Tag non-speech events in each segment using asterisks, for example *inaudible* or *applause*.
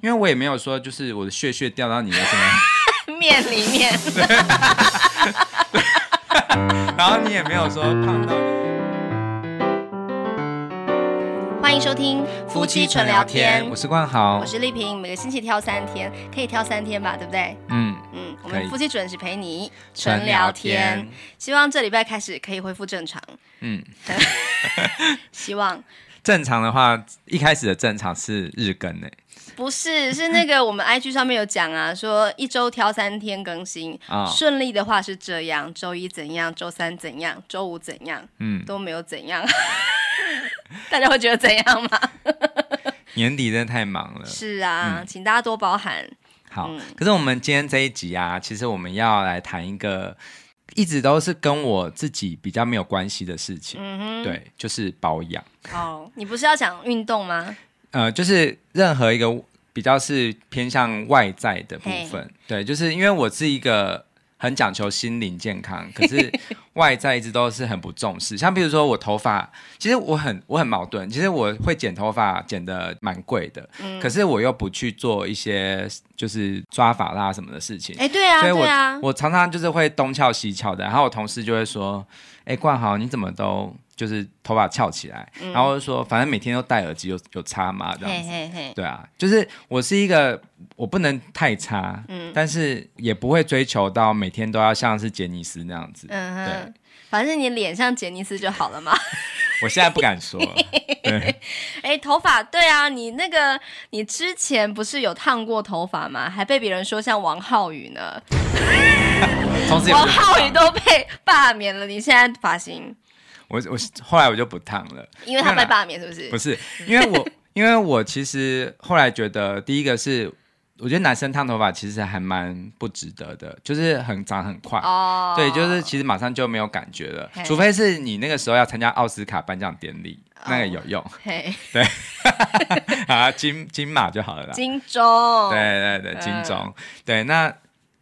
因为我也没有说就是我的血血掉到你的什么 *laughs* 面里面，*laughs* 然后你也没有说胖到你。欢迎收听夫妻纯聊天，我是冠豪，我是丽萍，每个星期挑三天，可以挑三天吧，对不对？嗯嗯，我们夫妻准时陪你纯聊天，希望这礼拜开始可以恢复正常。嗯，*laughs* 希望正常的话，一开始的正常是日更呢。不是，是那个我们 IG 上面有讲啊，说一周挑三天更新，哦、顺利的话是这样，周一怎样，周三怎样，周五怎样，嗯，都没有怎样，*laughs* 大家会觉得怎样吗？*laughs* 年底真的太忙了，是啊，嗯、请大家多包涵。好，嗯、可是我们今天这一集啊，其实我们要来谈一个一直都是跟我自己比较没有关系的事情，嗯哼，对，就是保养。哦，你不是要讲运动吗？呃，就是任何一个比较是偏向外在的部分.对，就是因为我是一个很讲求心灵健康，*laughs* 可是外在一直都是很不重视。像比如说我头发，其实我很我很矛盾，其实我会剪头发剪的蛮贵的，嗯、可是我又不去做一些就是抓发蜡什么的事情。哎，对啊，所以我我常常就是会东翘西翘的，然后我同事就会说：“哎，冠豪，你怎么都？”就是头发翘起来，嗯、然后就说反正每天都戴耳机，有有差吗？这样子，嘿嘿嘿。对啊，就是我是一个我不能太差，嗯，但是也不会追求到每天都要像是杰尼斯那样子，嗯哼，对，反正你脸像杰尼斯就好了嘛。*laughs* 我现在不敢说，*laughs* 对，哎、欸，头发，对啊，你那个你之前不是有烫过头发吗？还被别人说像王浩宇呢，*laughs* 王浩宇都被罢免了，你现在发型？我我后来我就不烫了，因为他被罢免是不是？不是，因为我 *laughs* 因为我其实后来觉得，第一个是我觉得男生烫头发其实还蛮不值得的，就是很长很快哦，对，就是其实马上就没有感觉了，除非是你那个时候要参加奥斯卡颁奖典礼，那个有用，对，*laughs* 啊金金马就好了啦，金钟，对对对，金钟，对，那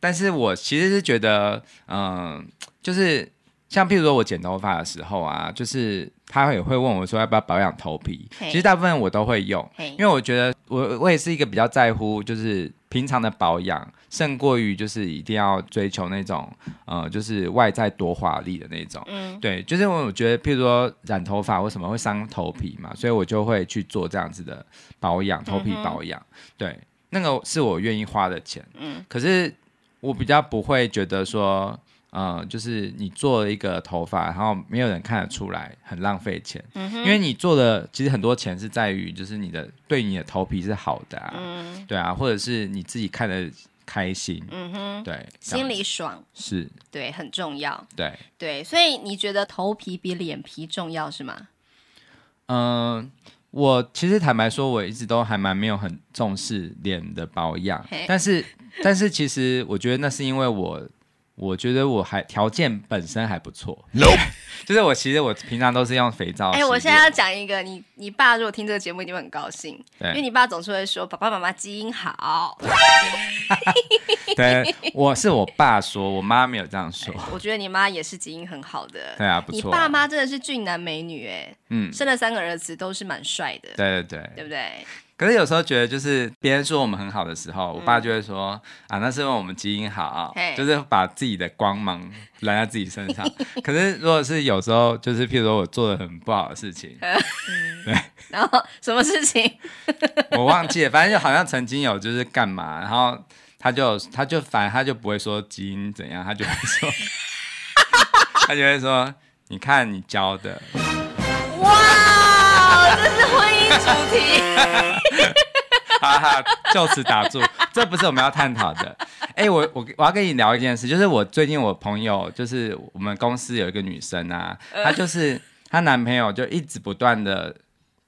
但是我其实是觉得，嗯，就是。像譬如说我剪头发的时候啊，就是他也会问我说要不要保养头皮。其实大部分我都会用因为我觉得我我也是一个比较在乎，就是平常的保养胜过于就是一定要追求那种呃就是外在多华丽的那种。嗯，对，就是我觉得譬如说染头发为什么会伤头皮嘛，所以我就会去做这样子的保养，头皮保养。嗯、对，那个是我愿意花的钱。嗯，可是我比较不会觉得说。呃，就是你做了一个头发，然后没有人看得出来，很浪费钱。因为你做的其实很多钱是在于，就是你的对你的头皮是好的啊，嗯、对啊，或者是你自己看的开心，嗯哼，对，心里爽是，对，很重要，对对，所以你觉得头皮比脸皮重要是吗？嗯、呃，我其实坦白说，我一直都还蛮没有很重视脸的保养，但是但是其实我觉得那是因为我。我觉得我还条件本身还不错，No. *laughs* 就是我其实我平常都是用肥皂。哎、欸，我现在要讲一个，你你爸如果听这个节目一定会很高兴，对因为你爸总是会说爸爸妈妈基因好。*laughs* 对，我是我爸说，我妈没有这样说。我觉得你妈也是基因很好的，对啊，不错。你爸妈真的是俊男美女，哎，嗯，生了三个儿子都是蛮帅的，对对对，对不对？可是有时候觉得，就是别人说我们很好的时候，我爸就会说、嗯、啊，那是因为我们基因好，嘿。就是把自己的光芒揽在自己身上。*laughs* 可是如果是有时候，就是譬如说我做的很不好的事情，*laughs* 嗯、对，然后什么事情？*laughs* 我忘记了，反正就好像曾经有就是干嘛，然后他就他就反正他就不会说基因怎样，他就会说，*laughs* 他就会说，你看你教的，哇，这是婚姻主题。*laughs* 哈哈，就此打住，这不是我们要探讨的。哎、欸，我我我要跟你聊一件事，就是我最近我朋友，就是我们公司有一个女生啊，她就是她男朋友就一直不断的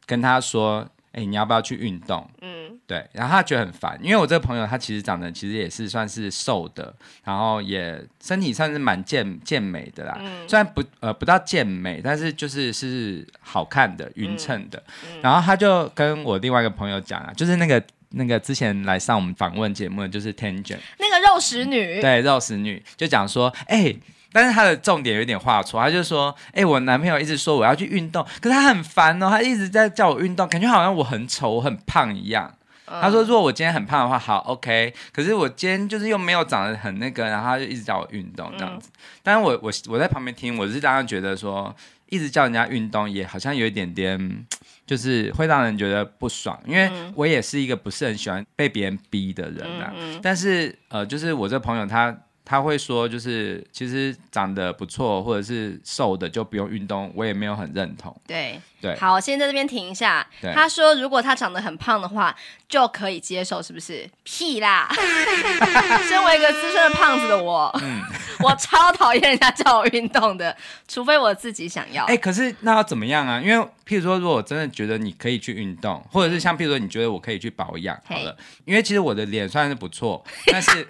跟她说，哎、欸，你要不要去运动？嗯。对，然后他觉得很烦，因为我这个朋友他其实长得其实也是算是瘦的，然后也身体算是蛮健健美的啦，嗯、虽然不呃不到健美，但是就是是好看的匀称的。然后他就跟我另外一个朋友讲啊，就是那个那个之前来上我们访问节目的就是 Tangent 那个肉食女，对肉食女就讲说，哎，但是他的重点有点画错，他就说，哎，我男朋友一直说我要去运动，可是他很烦哦，他一直在叫我运动，感觉好像我很丑我很胖一样。嗯、他说如果我今天很胖的话，好 OK。可是我今天就是又没有长得很那个，然后他就一直叫我运动这样子。嗯、但是我我我在旁边听，我是当然觉得说，一直叫人家运动也好像有一点点，就是会让人觉得不爽。因为我也是一个不是很喜欢被别人逼的人啊。嗯嗯、但是呃，就是我这朋友他。他会说，就是其实长得不错或者是瘦的就不用运动，我也没有很认同。对对，好，我先在这边停一下。他说，如果他长得很胖的话，就可以接受，是不是？屁啦！*laughs* 身为一个资深的胖子的我，嗯、我超讨厌人家叫我运动的，除非我自己想要。哎、欸，可是那要怎么样啊？因为。譬如说，如果我真的觉得你可以去运动，或者是像譬如说，你觉得我可以去保养，好了，因为其实我的脸算是不错，但是，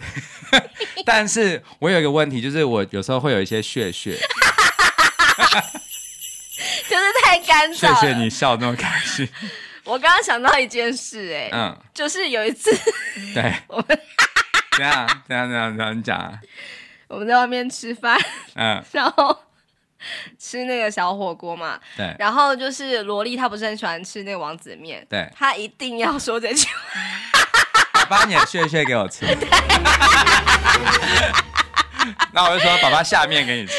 *laughs* 但是我有一个问题，就是我有时候会有一些屑屑，*laughs* 就是太干燥。谢谢你笑那么开心。*laughs* 我刚刚想到一件事，哎，嗯，就是有一次，对，*laughs* 我们怎样怎样怎样怎样你讲。啊？我们在外面吃饭，嗯，然后。吃那个小火锅嘛，对，然后就是萝莉，她不是很喜欢吃那个王子面，对，她一定要说这句话，把你的屑屑给我吃，那我就说，爸爸下面给你吃，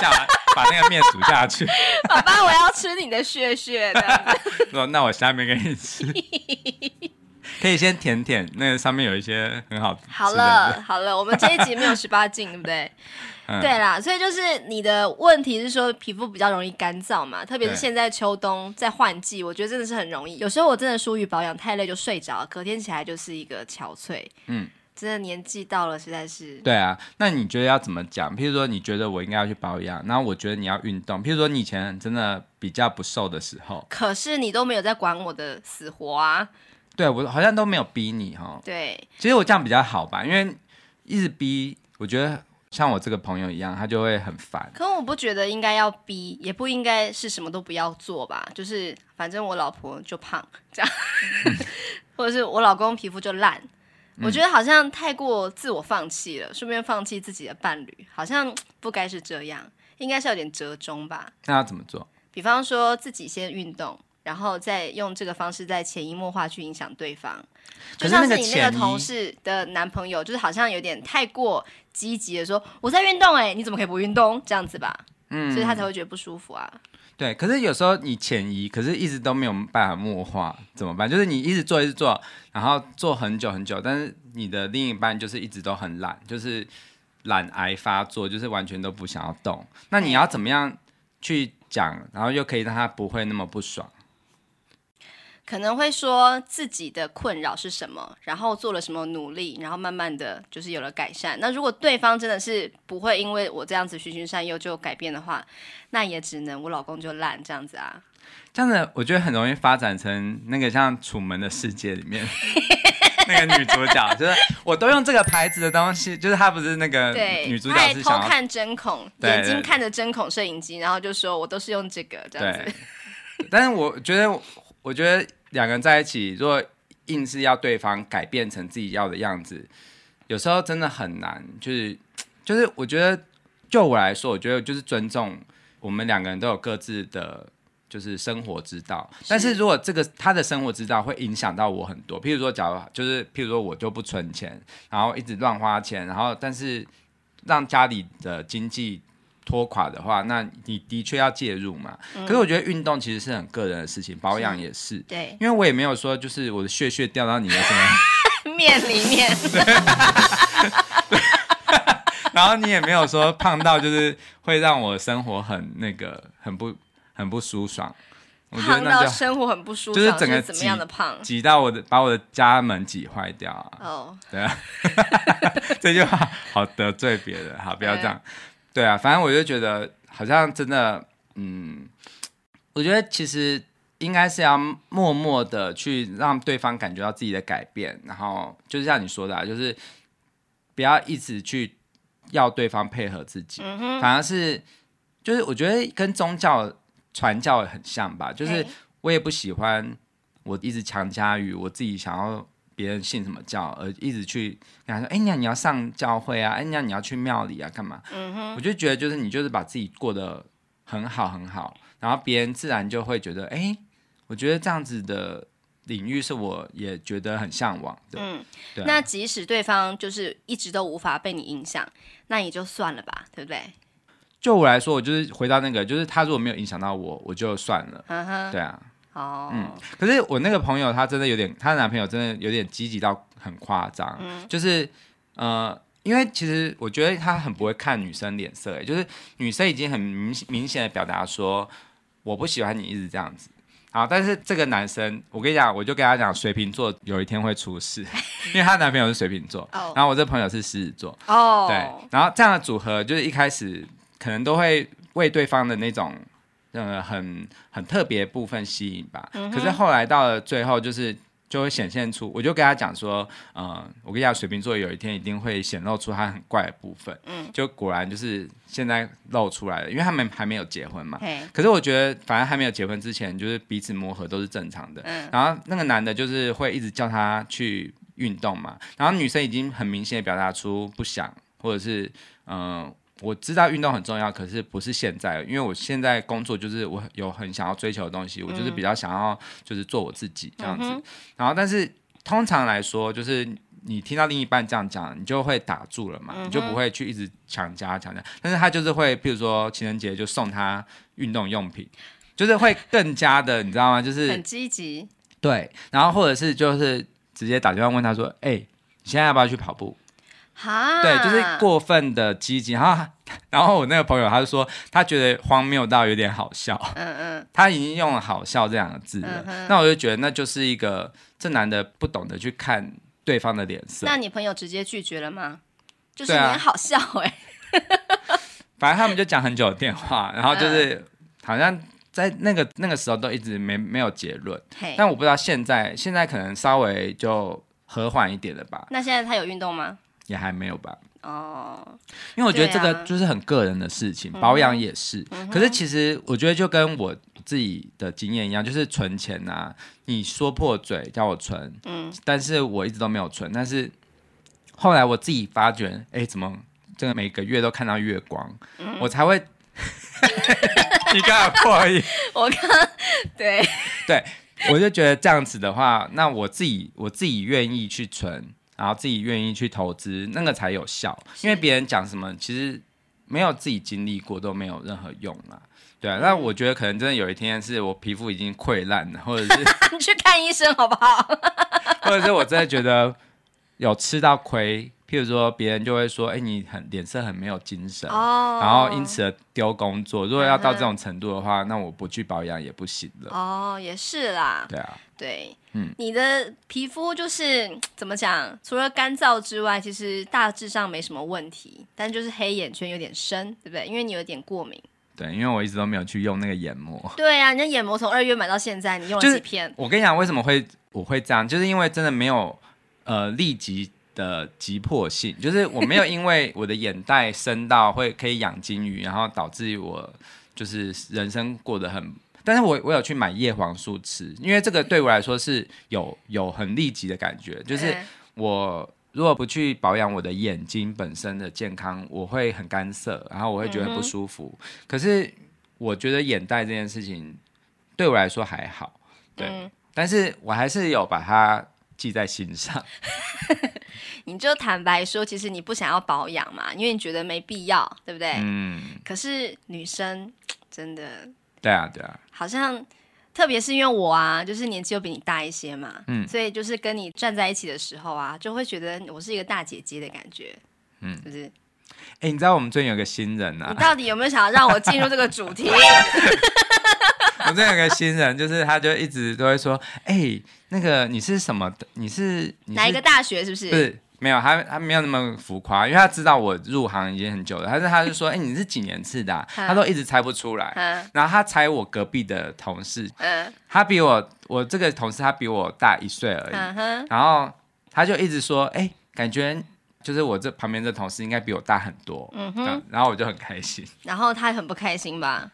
下完把那个面煮下去，*laughs* 爸爸我要吃你的血血的，*laughs* 说那我下面给你吃，*laughs* 可以先舔舔，那个上面有一些很好。好了好了，我们这一集没有十八禁，对不对？嗯、对啦，所以就是你的问题是说皮肤比较容易干燥嘛，特别是现在秋冬在换季，我觉得真的是很容易。有时候我真的疏于保养，太累就睡着，隔天起来就是一个憔悴。嗯，真的年纪到了，实在是。对啊，那你觉得要怎么讲？譬如说，你觉得我应该要去保养，然后我觉得你要运动。譬如说，你以前真的比较不瘦的时候，可是你都没有在管我的死活啊。对，我好像都没有逼你哈。对，其实我这样比较好吧，因为一直逼，我觉得。像我这个朋友一样，他就会很烦。可我不觉得应该要逼，也不应该是什么都不要做吧。就是反正我老婆就胖这样，*laughs* 嗯、或者是我老公皮肤就烂。嗯、我觉得好像太过自我放弃了，顺便放弃自己的伴侣，好像不该是这样，应该是有点折中吧。那要怎么做？比方说自己先运动。然后再用这个方式，在潜移默化去影响对方，就像是你那个同事的男朋友，就是好像有点太过积极的说我在运动，哎，你怎么可以不运动？这样子吧，嗯，所以他才会觉得不舒服啊。对，可是有时候你潜移，可是一直都没有办法默化，怎么办？就是你一直做，一直做，然后做很久很久，但是你的另一半就是一直都很懒，就是懒癌发作，就是完全都不想要动。那你要怎么样去讲，然后又可以让他不会那么不爽？可能会说自己的困扰是什么，然后做了什么努力，然后慢慢的就是有了改善。那如果对方真的是不会因为我这样子循循善诱就改变的话，那也只能我老公就烂这样子啊。这样子我觉得很容易发展成那个像《楚门的世界》里面 *laughs* 那个女主角，就是我都用这个牌子的东西，就是她不是那个女主角是想偷看针孔，眼睛看着针孔摄影机，然后就说我都是用这个这样子。但是我觉得。我觉得两个人在一起，如果硬是要对方改变成自己要的样子，有时候真的很难。就是，就是我觉得，就我来说，我觉得就是尊重我们两个人都有各自的，就是生活之道。但是如果这个他的生活之道会影响到我很多，譬如说，假如就是譬如说我就不存钱，然后一直乱花钱，然后但是让家里的经济。拖垮的话，那你的确要介入嘛。嗯、可是我觉得运动其实是很个人的事情，保养也是。对，因为我也没有说就是我的血血掉到你的什么 *laughs* 面里面。*laughs* 然后你也没有说胖到就是会让我生活很那个很不很不舒爽。我觉得那胖到生活很不舒爽，就是整个怎么样的胖，挤到我的把我的家门挤坏掉啊。哦，对啊，*laughs* 这句话好得罪别人，好不要这样。对啊，反正我就觉得好像真的，嗯，我觉得其实应该是要默默的去让对方感觉到自己的改变，然后就是像你说的啊，就是不要一直去要对方配合自己，嗯，反而是就是我觉得跟宗教传教很像吧，就是我也不喜欢我一直强加于我自己想要。别人信什么教，而一直去跟他说：“哎，你你要上教会啊，哎，你你要去庙里啊，干嘛？”嗯哼，我就觉得就是你就是把自己过得很好很好，然后别人自然就会觉得：“哎，我觉得这样子的领域是我也觉得很向往的。嗯，对啊。那即使对方就是一直都无法被你影响，那也就算了吧，对不对？就我来说，我就是回到那个，就是他如果没有影响到我，我就算了。嗯哼，对啊。哦，嗯。可是我那个朋友，他真的有点，她的男朋友真的有点积极到很夸张。嗯，就是呃，因为其实我觉得他很不会看女生脸色，哎，就是女生已经很明明显的表达说，我不喜欢你一直这样子。好，但是这个男生，我跟你讲，我就跟他讲，水瓶座有一天会出事，*laughs* 因为她男朋友是水瓶座，oh. 然后我这朋友是狮子座，哦，oh. 对，然后这样的组合就是一开始可能都会为对方的那种呃很很特别部分吸引吧，mm hmm. 可是后来到了最后就是。就会显现出，我就跟他讲说，呃，我跟你讲，水瓶座有一天一定会显露出他很怪的部分，嗯，就果然就是现在露出来了，因为他们还没有结婚嘛，嘿可是我觉得反正还没有结婚之前，就是彼此磨合都是正常的，嗯，然后那个男的就是会一直叫他去运动嘛，然后女生已经很明显的表达出不想，或者是嗯。呃我知道运动很重要，可是不是现在，因为我现在工作就是我有很想要追求的东西，嗯、我就是比较想要就是做我自己这样子。嗯、然后，但是通常来说，就是你听到另一半这样讲，你就会打住了嘛，嗯、你就不会去一直强加强加。但是他就是会，譬如说情人节就送他运动用品，就是会更加的，你知道吗？就是很积极。对，然后或者是就是直接打电话问他说：“哎、欸，你现在要不要去跑步？”哈。对，就是过分的积极，然后，*laughs* 然后我那个朋友他就说，他觉得荒谬到有点好笑，嗯嗯，*laughs* 他已经用了“好笑”这两个字了，嗯、那我就觉得那就是一个这男的不懂得去看对方的脸色。那你朋友直接拒绝了吗？就是你很好笑哎、欸，*laughs* 反正他们就讲很久的电话，然后就是好像在那个那个时候都一直没没有结论，但我不知道现在现在可能稍微就和缓一点了吧。那现在他有运动吗？也还没有吧，哦，因为我觉得这个就是很个人的事情，啊、保养也是。嗯、可是其实我觉得就跟我自己的经验一样，就是存钱啊，你说破嘴叫我存，嗯，但是我一直都没有存。但是后来我自己发觉，哎，怎么这个每个月都看到月光，嗯、我才会。*laughs* 你刚刚破音，*laughs* 我刚对对，我就觉得这样子的话，那我自己我自己愿意去存。然后自己愿意去投资，那个才有效。因为别人讲什么，其实没有自己经历过都没有任何用啊。对啊，那、嗯、我觉得可能真的有一天是我皮肤已经溃烂了，或者是 *laughs* 你去看医生好不好？*laughs* 或者是我真的觉得有吃到亏。譬如说，别人就会说：“哎、欸，你很脸色很没有精神，oh. 然后因此而丢工作。如果要到这种程度的话，uh huh. 那我不去保养也不行了。”哦，也是啦。对啊，对，嗯，你的皮肤就是怎么讲？除了干燥之外，其实大致上没什么问题，但就是黑眼圈有点深，对不对？因为你有点过敏。对，因为我一直都没有去用那个眼膜。对啊，你的眼膜从二月买到现在，你用了几片？我跟你讲，为什么会我会这样？就是因为真的没有呃立即。的急迫性，*laughs* 就是我没有因为我的眼袋深到会可以养金鱼，然后导致我就是人生过得很，但是我我有去买叶黄素吃，因为这个对我来说是有有很立即的感觉，就是我如果不去保养我的眼睛本身的健康，我会很干涩，然后我会觉得很不舒服。嗯、可是我觉得眼袋这件事情对我来说还好，对，嗯、但是我还是有把它记在心上。*laughs* 你就坦白说，其实你不想要保养嘛，因为你觉得没必要，对不对？嗯。可是女生真的，对啊，对啊，好像特别是因为我啊，就是年纪又比你大一些嘛，嗯，所以就是跟你站在一起的时候啊，就会觉得我是一个大姐姐的感觉，嗯，就是。哎、欸，你知道我们最近有个新人啊？你到底有没有想要让我进入这个主题？*laughs* 我这有个新人，就是他就一直都会说，哎、欸，那个你是什么的？你是，你是哪一个大学？是不是？不是，没有，他他没有那么浮夸，因为他知道我入行已经很久了。但是他就说，哎、欸，你是几年次的、啊？他都一直猜不出来。然后他猜我隔壁的同事，他比我我这个同事他比我大一岁而已。然后他就一直说，哎、欸，感觉就是我这旁边这同事应该比我大很多。嗯哼，然后我就很开心。然后他很不开心吧？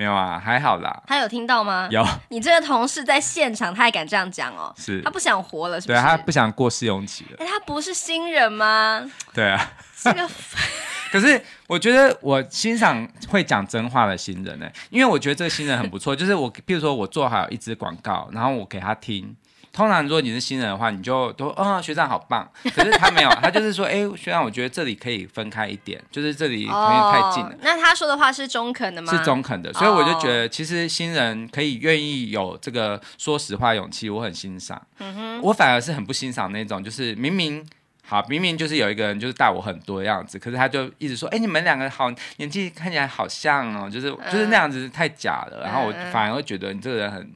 没有啊，还好啦。他有听到吗？有。你这个同事在现场，他还敢这样讲哦？是。他不想活了，是不是？对，他不想过试用期了。哎，他不是新人吗？对啊。这个。*laughs* 可是我觉得我欣赏会讲真话的新人呢，因为我觉得这个新人很不错。就是我，比如说我做好一支广告，然后我给他听，通常如果你是新人的话，你就都哦学长好棒。可是他没有，*laughs* 他就是说，哎、欸，学长，我觉得这里可以分开一点，就是这里有点太近了。哦、那他说的话是中肯的吗？是中肯的，所以我就觉得，其实新人可以愿意有这个说实话勇气，我很欣赏。嗯哼，我反而是很不欣赏那种，就是明明。好，明明就是有一个人就是大我很多的样子，可是他就一直说，哎、欸，你们两个好年纪看起来好像哦，就是、嗯、就是那样子太假了，然后我反而会觉得你这个人很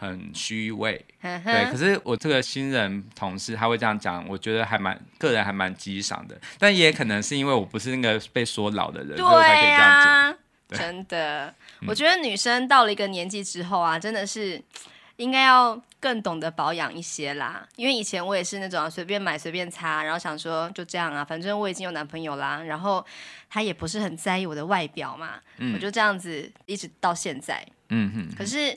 很虚伪，嗯、对。可是我这个新人同事他会这样讲，我觉得还蛮个人还蛮激赏的，但也可能是因为我不是那个被说老的人，对呀、啊，所以我才可以这样讲。真的，我觉得女生到了一个年纪之后啊，真的是。应该要更懂得保养一些啦，因为以前我也是那种随便买随便擦，然后想说就这样啊，反正我已经有男朋友啦，然后他也不是很在意我的外表嘛，嗯、我就这样子一直到现在。嗯哼，哼。可是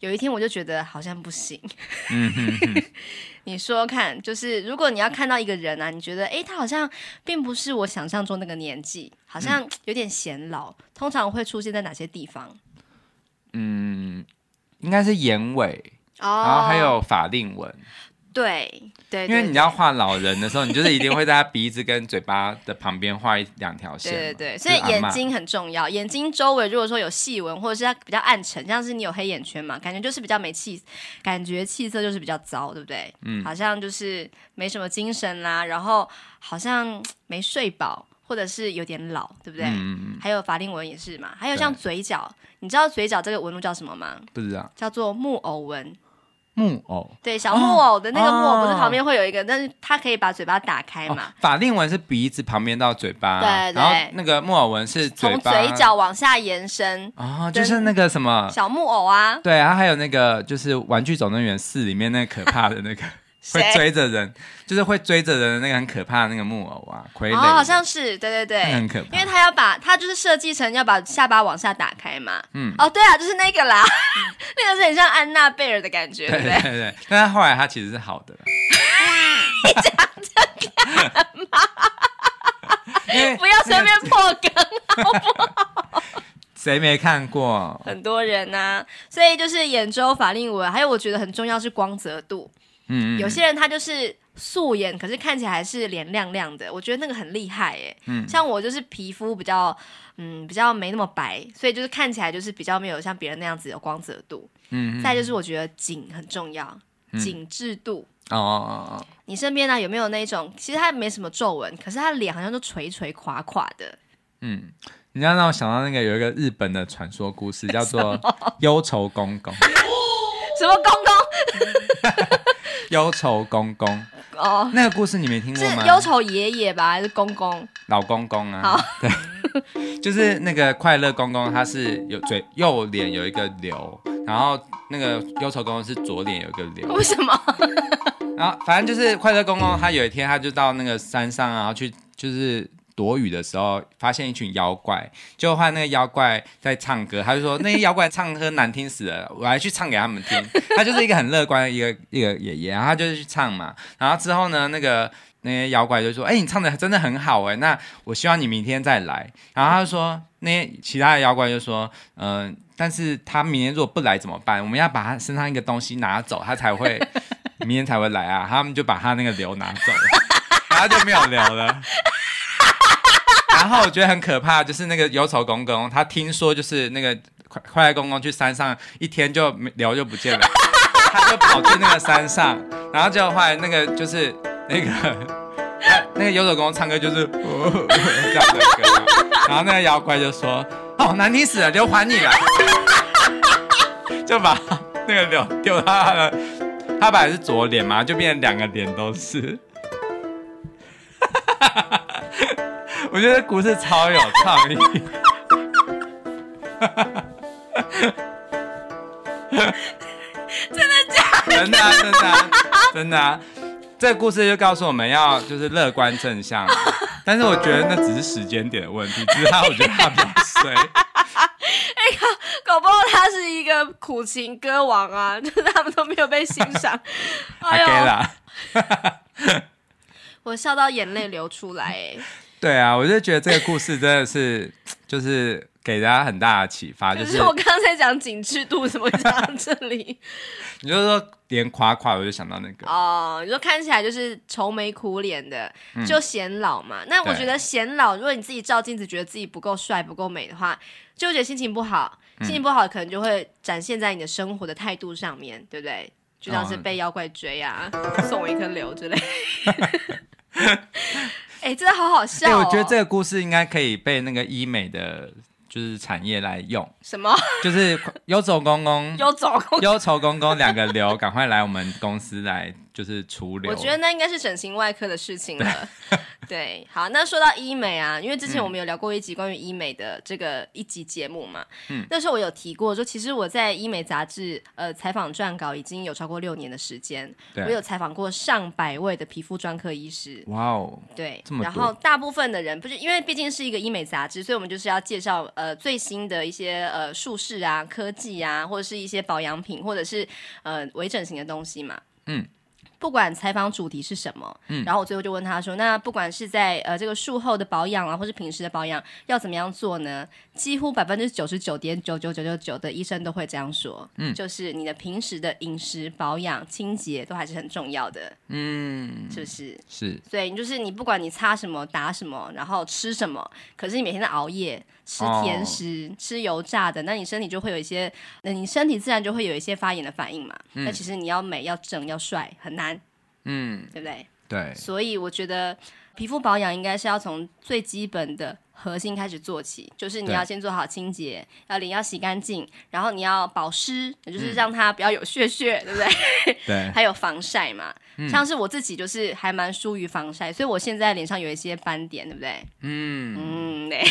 有一天我就觉得好像不行。嗯哼，哼。*laughs* 你说看，就是如果你要看到一个人啊，你觉得哎，他好像并不是我想象中那个年纪，好像有点显老，嗯、通常会出现在哪些地方？嗯。应该是眼尾，oh, 然后还有法令纹。对对，因为你要画老人的时候，你就是一定会在他鼻子跟嘴巴的旁边画一两条线。对对对，所以眼睛很重要。眼睛周围如果说有细纹，或者是它比较暗沉，像是你有黑眼圈嘛，感觉就是比较没气，感觉气色就是比较糟，对不对？嗯，好像就是没什么精神啦，然后好像没睡饱，或者是有点老，对不对？嗯嗯。还有法令纹也是嘛，还有像嘴角。你知道嘴角这个纹路叫什么吗？不知道，叫做木偶纹。木偶，对，小木偶的那个木偶，不是旁边会有一个，哦、但是它可以把嘴巴打开嘛。哦、法令纹是鼻子旁边到嘴巴，对对。然后那个木偶纹是从嘴角往下延伸。哦，就是那个什么小木偶啊。对，然后还有那个就是《玩具总动员四》里面那个可怕的那个。会追着人，就是会追着人的那个很可怕的那个木偶啊，傀儡。哦，好像是，对对对，很可怕。因为他要把，他就是设计成要把下巴往下打开嘛。嗯。哦，对啊，就是那个啦，*laughs* 那个是很像安娜贝尔的感觉，对不对？对对。但是后来他其实是好的。*laughs* 你讲这干嘛？*laughs* 不要随便破梗，好不好？谁没看过？很多人呐，所以就是眼周、法令纹，还有我觉得很重要是光泽度。嗯，有些人他就是素颜，可是看起来还是脸亮亮的，我觉得那个很厉害哎。嗯，像我就是皮肤比较，嗯，比较没那么白，所以就是看起来就是比较没有像别人那样子有光泽度。嗯，再就是我觉得紧很重要，紧致度。哦哦哦。你身边呢有没有那种，其实他没什么皱纹，可是他脸好像都垂垂垮垮的。嗯，你要让我想到那个有一个日本的传说故事，叫做忧愁公公。*laughs* 什么公公？*laughs* *laughs* 忧愁公公哦，oh, 那个故事你没听过吗？忧愁爷爷吧，还是公公？老公公啊，好 *laughs* 对，就是那个快乐公公，他是有嘴右脸有一个瘤，然后那个忧愁公公是左脸有一个瘤。为什么？*laughs* 然后反正就是快乐公公，他有一天他就到那个山上，然后去就是。躲雨的时候，发现一群妖怪，就换那个妖怪在唱歌，他就说那些妖怪唱歌难听死了，我还去唱给他们听。他就是一个很乐观的一个一个爷爷，然后他就是去唱嘛。然后之后呢，那个那些妖怪就说：“哎、你唱的真的很好哎，那我希望你明天再来。”然后他就说，那些其他的妖怪就说：“嗯、但是他明天如果不来怎么办？我们要把他身上一个东西拿走，他才会明天才会来啊。”他们就把他那个瘤拿走了，然后就没有瘤了。然后我觉得很可怕，就是那个忧愁公公，他听说就是那个 *laughs* 快快乐公公去山上一天就瘤就不见了，*laughs* 他就跑去那个山上，然后就后来那个就是那个 *laughs* 那个忧愁公公唱歌就是哦这样的歌，然后那个妖怪就说哦难听死了，就还你了，就把那个柳丢到他的，他本来是左脸嘛，就变成两个脸都是。我觉得故事超有创意，*laughs* 真的假的？真的啊，真的啊，真的啊！这个故事就告诉我们要就是乐观正向，但是我觉得那只是时间点的问题，只是他我觉得他比较衰。*laughs* 哎呀，搞不好他是一个苦情歌王啊，就是他们都没有被欣赏。*laughs* 哎呦，我笑到眼泪流出来，哎。对啊，我就觉得这个故事真的是，*tsk* 就是给大家很大的启发，就是我刚刚在讲紧致度，怎么会讲到这里？*laughs* 你就说连垮垮，我就想到那个哦，你说看起来就是愁眉苦脸的，就显老嘛。嗯、那我觉得显老，如果你自己照镜子觉得自己不够帅、不够美的话，就觉得心情不好，心情不好可能就会展现在你的生活的态度上面，对不对？就像是被妖怪追啊，哦、送我一颗瘤之类。哎、欸，真的好好笑、哦！我觉得这个故事应该可以被那个医美的。就是产业来用 *laughs* 什么？就是忧愁 *laughs* 公公、忧愁公、忧愁公公两个流，赶快来我们公司来。就是除瘤，我觉得那应该是整形外科的事情了。*laughs* 对，好，那说到医美啊，因为之前我们有聊过一集关于医美的这个一集节目嘛，嗯，那时候我有提过说，其实我在医美杂志呃采访撰稿已经有超过六年的时间，对我有采访过上百位的皮肤专科医师。哇哦，对，然后大部分的人不是因为毕竟是一个医美杂志，所以我们就是要介绍呃最新的一些呃术式啊、科技啊，或者是一些保养品，或者是呃微整形的东西嘛，嗯。不管采访主题是什么，嗯，然后我最后就问他说：“那不管是在呃这个术后的保养啊，或是平时的保养，要怎么样做呢？”几乎百分之九十九点九九九九九的医生都会这样说，嗯，就是你的平时的饮食、保养、清洁都还是很重要的，嗯，是不是？是，所以就是你不管你擦什么、打什么，然后吃什么，可是你每天在熬夜、吃甜食、哦、吃油炸的，那你身体就会有一些，那你身体自然就会有一些发炎的反应嘛。嗯、那其实你要美、要正、要帅很难。嗯，对不对？对，所以我觉得皮肤保养应该是要从最基本的核心开始做起，就是你要先做好清洁，对要脸要洗干净，然后你要保湿，也就是让它不要有屑屑，嗯、对不对？*laughs* 对，还有防晒嘛，嗯、像是我自己就是还蛮疏于防晒，所以我现在脸上有一些斑点，对不对？嗯嗯，对，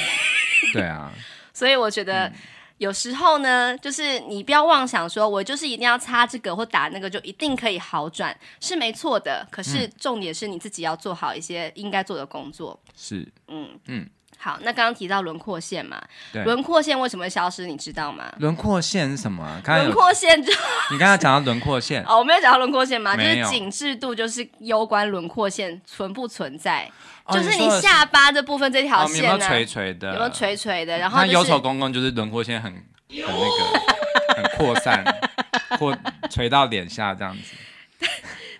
*laughs* 对啊，所以我觉得。嗯有时候呢，就是你不要妄想说，我就是一定要擦这个或打那个就一定可以好转，是没错的。可是重点是你自己要做好一些应该做的工作。是，嗯嗯。嗯好，那刚刚提到轮廓线嘛，轮廓线为什么会消失？你知道吗？轮廓线是什么啊？轮廓线就你刚刚讲到轮廓线哦，我没有讲到轮廓线吗？就是紧致度，就是攸关轮廓线存不存在，哦、就是你下巴这部分这条线呢、啊哦，有没有垂垂的？有没有垂垂的？然后、就是、那忧愁公公就是轮廓线很很那个很扩散，*laughs* 或垂到脸下这样子。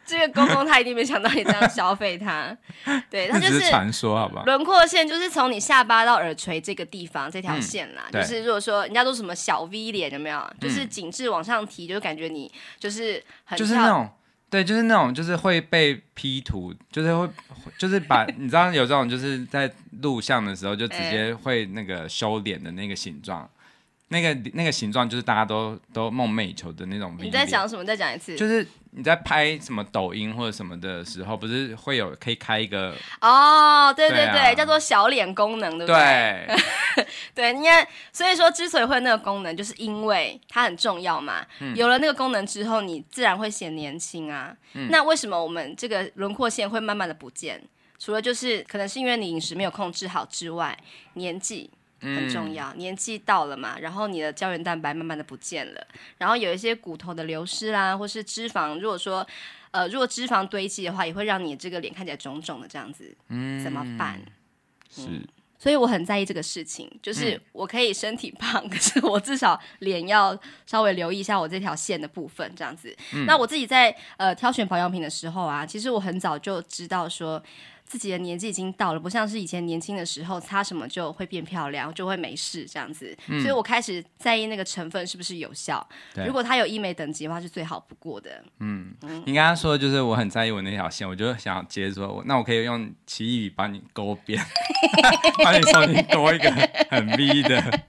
这个公公他一定没想到你这样消费他，*laughs* 对，他就是传说，好不好？轮廓线就是从你下巴到耳垂这个地方这条线啦，嗯、就是如果说人家都什么小 V 脸有没有？嗯、就是紧致往上提，就感觉你就是很就是那种对，就是那种就是会被 P 图，就是会 *laughs* 就是把你知道有这种就是在录像的时候就直接会那个修脸的那个形状。那个那个形状就是大家都都梦寐以求的那种。你在讲什么？再讲一次。就是你在拍什么抖音或者什么的时候，不是会有可以开一个哦，对对对，对啊、叫做小脸功能，对不对？对，*laughs* 对，你看，所以说之所以会有那个功能，就是因为它很重要嘛。嗯、有了那个功能之后，你自然会显年轻啊。嗯、那为什么我们这个轮廓线会慢慢的不见？除了就是可能是因为你饮食没有控制好之外，年纪。很重要，嗯、年纪到了嘛，然后你的胶原蛋白慢慢的不见了，然后有一些骨头的流失啦，或是脂肪，如果说，呃，如果脂肪堆积的话，也会让你这个脸看起来肿肿的这样子，嗯，怎么办？是、嗯，所以我很在意这个事情，就是我可以身体胖，嗯、可是我至少脸要稍微留意一下我这条线的部分，这样子。嗯、那我自己在呃挑选保养品的时候啊，其实我很早就知道说。自己的年纪已经到了，不像是以前年轻的时候，擦什么就会变漂亮，就会没事这样子。嗯、所以我开始在意那个成分是不是有效。对如果它有医美等级的话，是最好不过的。嗯，嗯你刚刚说的就是我很在意我那条线，我就想要接着说，那我可以用奇异笔帮你勾边，*laughs* 帮你重新勾一个很 V 的。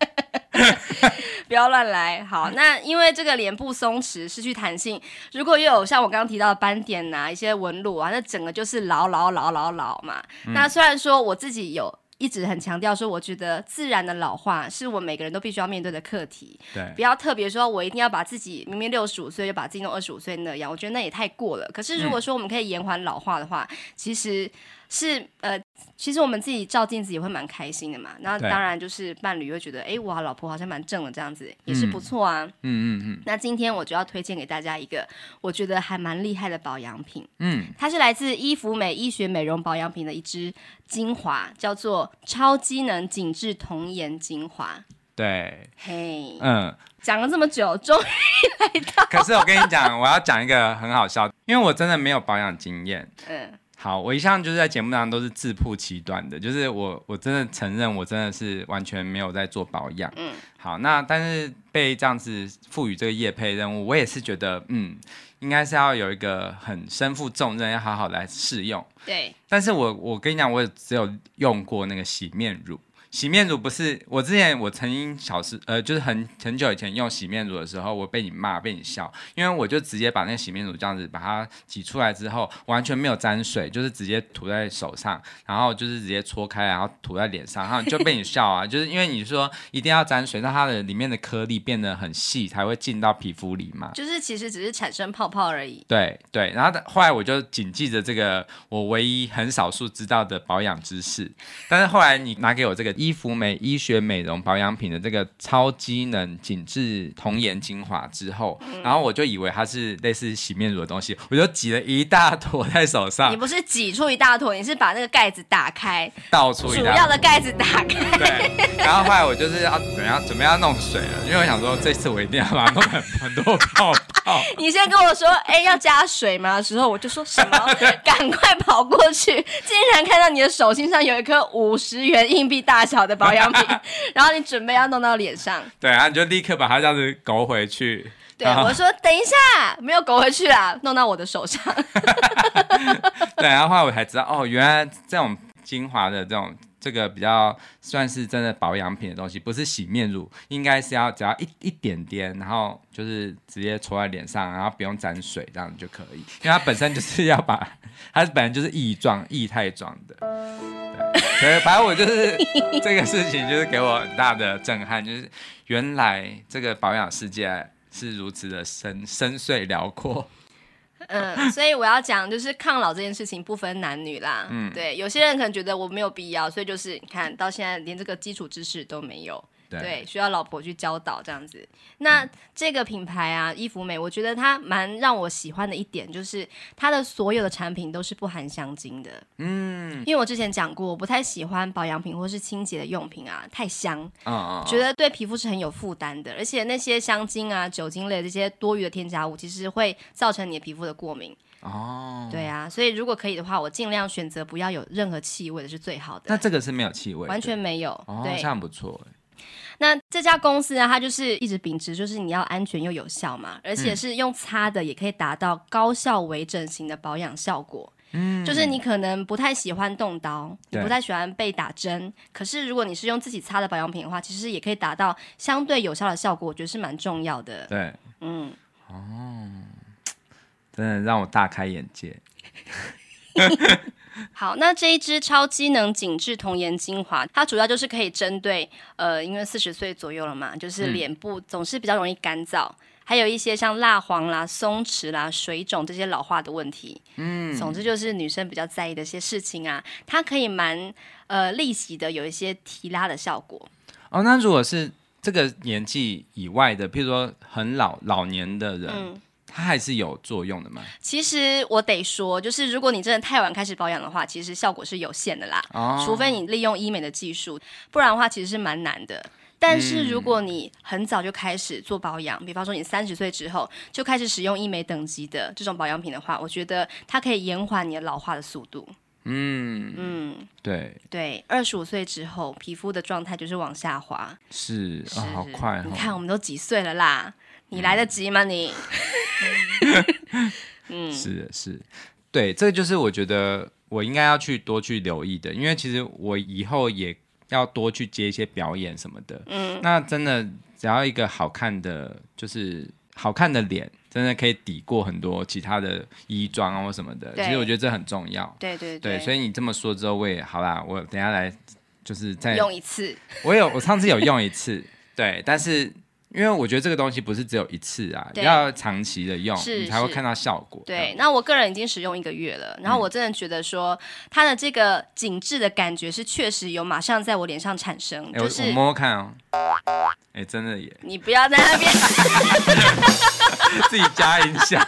*laughs* 不要乱来，好。那因为这个脸部松弛、失去弹性，如果又有像我刚刚提到的斑点呐、啊、一些纹路啊，那整个就是老老老老老嘛。嗯、那虽然说我自己有一直很强调说，我觉得自然的老化是我每个人都必须要面对的课题。对，不要特别说我一定要把自己明明六十五岁就把自己弄二十五岁那样，我觉得那也太过了。可是如果说我们可以延缓老化的话，嗯、其实。是呃，其实我们自己照镜子也会蛮开心的嘛。那当然就是伴侣会觉得，哎对，哇，老婆好像蛮正的这样子，也是不错啊。嗯嗯嗯。那今天我就要推荐给大家一个我觉得还蛮厉害的保养品。嗯。它是来自伊芙美医学美容保养品的一支精华，叫做超机能紧致童颜精华。对，嘿，嗯，讲了这么久，终于来到。可是我跟你讲，我要讲一个很好笑，因为我真的没有保养经验。*laughs* 嗯，好，我一向就是在节目上都是自曝其短的，就是我我真的承认我真的是完全没有在做保养。嗯，好，那但是被这样子赋予这个业配任务，我也是觉得，嗯，应该是要有一个很身负重任，要好好来试用。对，但是我我跟你讲，我也只有用过那个洗面乳。洗面乳不是我之前我曾经小时呃就是很很久以前用洗面乳的时候，我被你骂被你笑，因为我就直接把那个洗面乳这样子把它挤出来之后，完全没有沾水，就是直接涂在手上，然后就是直接搓开，然后涂在脸上，然后就被你笑啊，*laughs* 就是因为你说一定要沾水，让它的里面的颗粒变得很细才会进到皮肤里嘛，就是其实只是产生泡泡而已。对对，然后后来我就谨记着这个我唯一很少数知道的保养知识，但是后来你拿给我这个。伊芙美医学美容保养品的这个超机能紧致童颜精华之后，嗯、然后我就以为它是类似洗面乳的东西，*laughs* 我就挤了一大坨在手上。*laughs* 你不是挤出一大坨，你是把那个盖子打开，倒出一大坨，主要的盖子打开。对，然后后来我就是要怎么样准备要弄水了，因为我想说这次我一定要把它弄很很多泡泡。你先跟我说，哎，要加水吗？的时候我就说什么？*laughs* 赶快跑过去，竟然看到你的手心上有一颗五十元硬币大。小的保养品，*laughs* 然后你准备要弄到脸上，对啊，你就立刻把它这样子勾回去。对，我说等一下，没有勾回去啦，弄到我的手上。*laughs* 对，然后后来我才知道，哦，原来这种精华的这种这个比较算是真的保养品的东西，不是洗面乳，应该是要只要一一点点，然后就是直接搓在脸上，然后不用沾水，这样就可以，因为它本身就是要把它本来就是液状液态状的。*laughs* 对，反正我就是这个事情，就是给我很大的震撼，就是原来这个保养世界是如此的深深邃辽阔。嗯，所以我要讲，就是抗老这件事情不分男女啦。嗯，对，有些人可能觉得我没有必要，所以就是你看到现在连这个基础知识都没有。对，对，需要老婆去教导这样子。那这个品牌啊，伊芙美，我觉得它蛮让我喜欢的一点，就是它的所有的产品都是不含香精的。嗯，因为我之前讲过，我不太喜欢保养品或是清洁的用品啊，太香，觉得对皮肤是很有负担的。而且那些香精啊、酒精类这些多余的添加物，其实会造成你的皮肤的过敏。哦，对啊，所以如果可以的话，我尽量选择不要有任何气味的是最好的。那这个是没有气味，完全没有，哦，对，这样不错。那这家公司呢，它就是一直秉持，就是你要安全又有效嘛，而且是用擦的也可以达到高效微整形的保养效果。嗯，就是你可能不太喜欢动刀，你不太喜欢被打针，可是如果你是用自己擦的保养品的话，其实也可以达到相对有效的效果，我觉得是蛮重要的。对，嗯，哦，真的让我大开眼界。*laughs* 好，那这一支超机能紧致童颜精华，它主要就是可以针对呃，因为四十岁左右了嘛，就是脸部总是比较容易干燥，嗯、还有一些像蜡黄啦、松弛啦、水肿这些老化的问题。嗯，总之就是女生比较在意的一些事情啊，它可以蛮呃立即的有一些提拉的效果。哦，那如果是这个年纪以外的，譬如说很老老年的人。嗯它还是有作用的吗？其实我得说，就是如果你真的太晚开始保养的话，其实效果是有限的啦。哦，除非你利用医美的技术，不然的话其实是蛮难的。但是如果你很早就开始做保养，嗯、比方说你三十岁之后就开始使用医美等级的这种保养品的话，我觉得它可以延缓你的老化的速度。嗯嗯，对对，二十五岁之后皮肤的状态就是往下滑。是啊，哦，好快哦！你看我们都几岁了啦？你来得及吗？你？*laughs* 嗯，是是，对，这个就是我觉得我应该要去多去留意的，因为其实我以后也要多去接一些表演什么的。嗯，那真的只要一个好看的，就是好看的脸，真的可以抵过很多其他的衣装啊或什么的。其实我觉得这很重要。对对对，对，所以你这么说之后，我也好啦，我等下来就是再用一次。我有，我上次有用一次，对，但是。因为我觉得这个东西不是只有一次啊，对要长期的用，你才会看到效果。对，那我个人已经使用一个月了，然后我真的觉得说它的这个紧致的感觉是确实有马上在我脸上产生。就是摸摸看哦，哎，真的耶！你不要在那边 *laughs* 自己加音效。